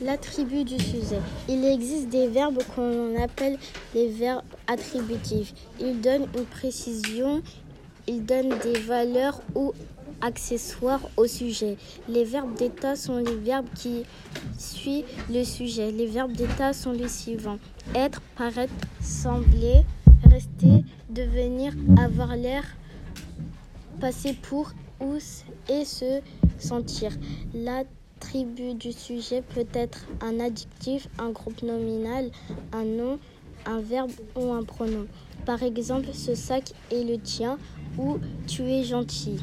L'attribut du sujet. Il existe des verbes qu'on appelle les verbes attributifs. Ils donnent une précision, ils donnent des valeurs ou accessoires au sujet. Les verbes d'état sont les verbes qui suivent le sujet. Les verbes d'état sont les suivants. Être, paraître, sembler, rester, devenir, avoir l'air, passer pour, ou et se sentir. L'attribut du sujet peut être un adjectif, un groupe nominal, un nom, un verbe ou un pronom. Par exemple, ce sac est le tien ou tu es gentil.